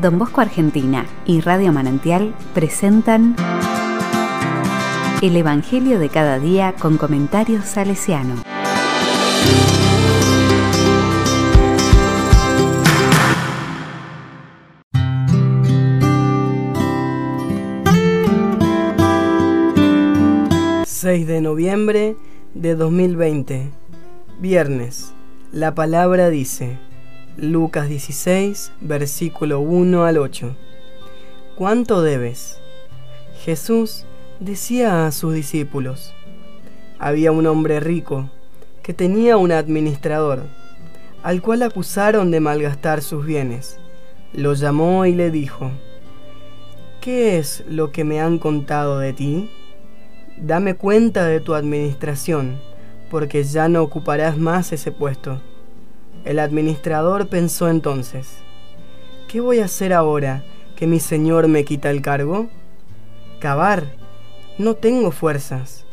Don Bosco Argentina y Radio Manantial presentan El Evangelio de cada día con comentarios salesiano. ...6 de noviembre de 2020... ...viernes... ...la palabra dice... Lucas 16, versículo 1 al 8. ¿Cuánto debes? Jesús decía a sus discípulos, había un hombre rico que tenía un administrador, al cual acusaron de malgastar sus bienes. Lo llamó y le dijo, ¿qué es lo que me han contado de ti? Dame cuenta de tu administración, porque ya no ocuparás más ese puesto. El administrador pensó entonces, ¿qué voy a hacer ahora que mi señor me quita el cargo? Cavar, no tengo fuerzas.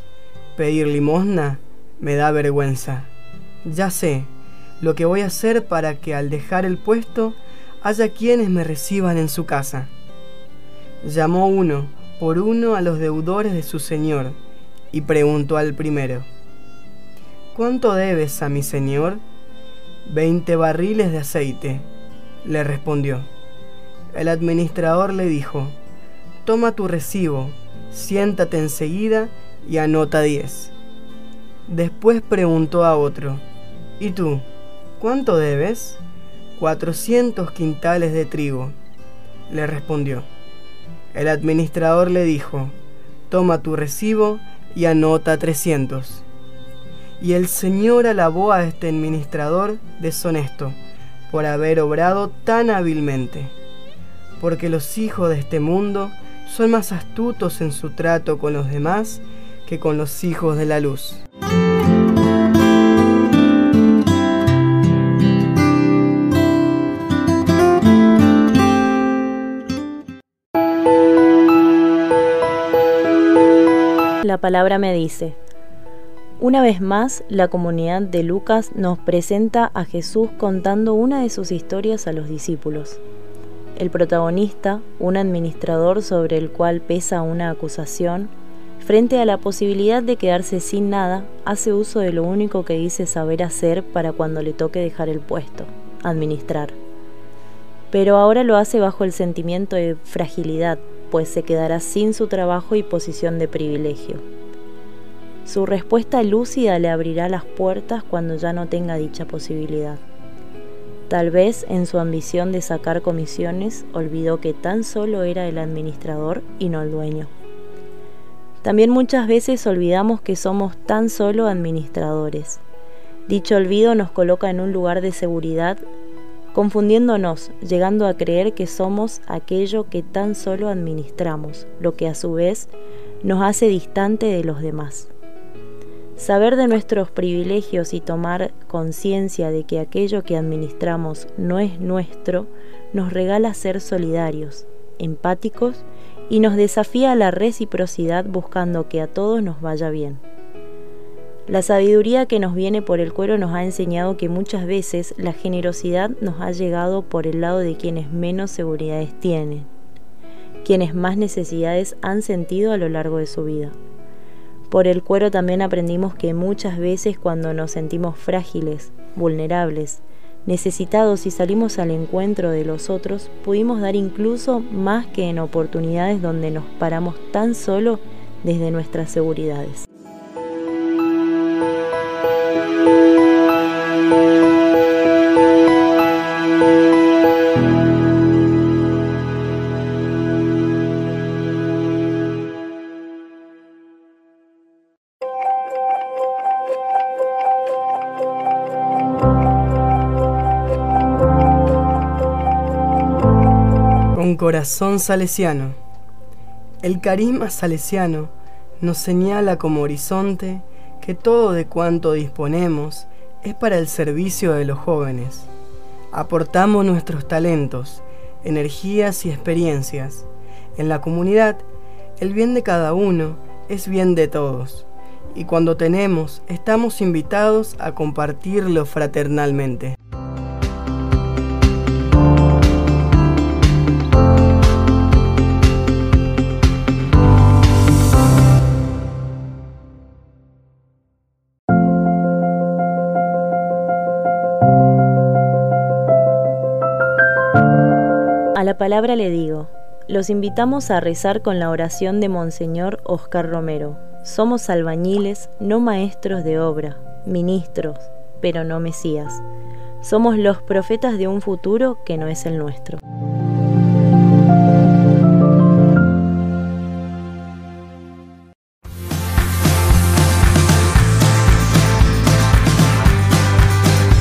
Pedir limosna me da vergüenza. Ya sé lo que voy a hacer para que al dejar el puesto haya quienes me reciban en su casa. Llamó uno por uno a los deudores de su señor y preguntó al primero, ¿Cuánto debes a mi señor? Veinte barriles de aceite, le respondió. El administrador le dijo, toma tu recibo, siéntate enseguida y anota diez. Después preguntó a otro, ¿y tú? ¿Cuánto debes? Cuatrocientos quintales de trigo, le respondió. El administrador le dijo, toma tu recibo y anota trescientos. Y el Señor alabó a este administrador deshonesto por haber obrado tan hábilmente, porque los hijos de este mundo son más astutos en su trato con los demás que con los hijos de la luz. La palabra me dice, una vez más, la comunidad de Lucas nos presenta a Jesús contando una de sus historias a los discípulos. El protagonista, un administrador sobre el cual pesa una acusación, frente a la posibilidad de quedarse sin nada, hace uso de lo único que dice saber hacer para cuando le toque dejar el puesto, administrar. Pero ahora lo hace bajo el sentimiento de fragilidad, pues se quedará sin su trabajo y posición de privilegio. Su respuesta lúcida le abrirá las puertas cuando ya no tenga dicha posibilidad. Tal vez en su ambición de sacar comisiones olvidó que tan solo era el administrador y no el dueño. También muchas veces olvidamos que somos tan solo administradores. Dicho olvido nos coloca en un lugar de seguridad, confundiéndonos, llegando a creer que somos aquello que tan solo administramos, lo que a su vez nos hace distante de los demás. Saber de nuestros privilegios y tomar conciencia de que aquello que administramos no es nuestro nos regala ser solidarios, empáticos y nos desafía a la reciprocidad buscando que a todos nos vaya bien. La sabiduría que nos viene por el cuero nos ha enseñado que muchas veces la generosidad nos ha llegado por el lado de quienes menos seguridades tienen, quienes más necesidades han sentido a lo largo de su vida. Por el cuero también aprendimos que muchas veces cuando nos sentimos frágiles, vulnerables, necesitados y salimos al encuentro de los otros, pudimos dar incluso más que en oportunidades donde nos paramos tan solo desde nuestras seguridades. Corazón salesiano. El carisma salesiano nos señala como horizonte que todo de cuanto disponemos es para el servicio de los jóvenes. Aportamos nuestros talentos, energías y experiencias. En la comunidad, el bien de cada uno es bien de todos. Y cuando tenemos, estamos invitados a compartirlo fraternalmente. La palabra le digo, los invitamos a rezar con la oración de Monseñor Oscar Romero. Somos albañiles, no maestros de obra, ministros, pero no mesías. Somos los profetas de un futuro que no es el nuestro.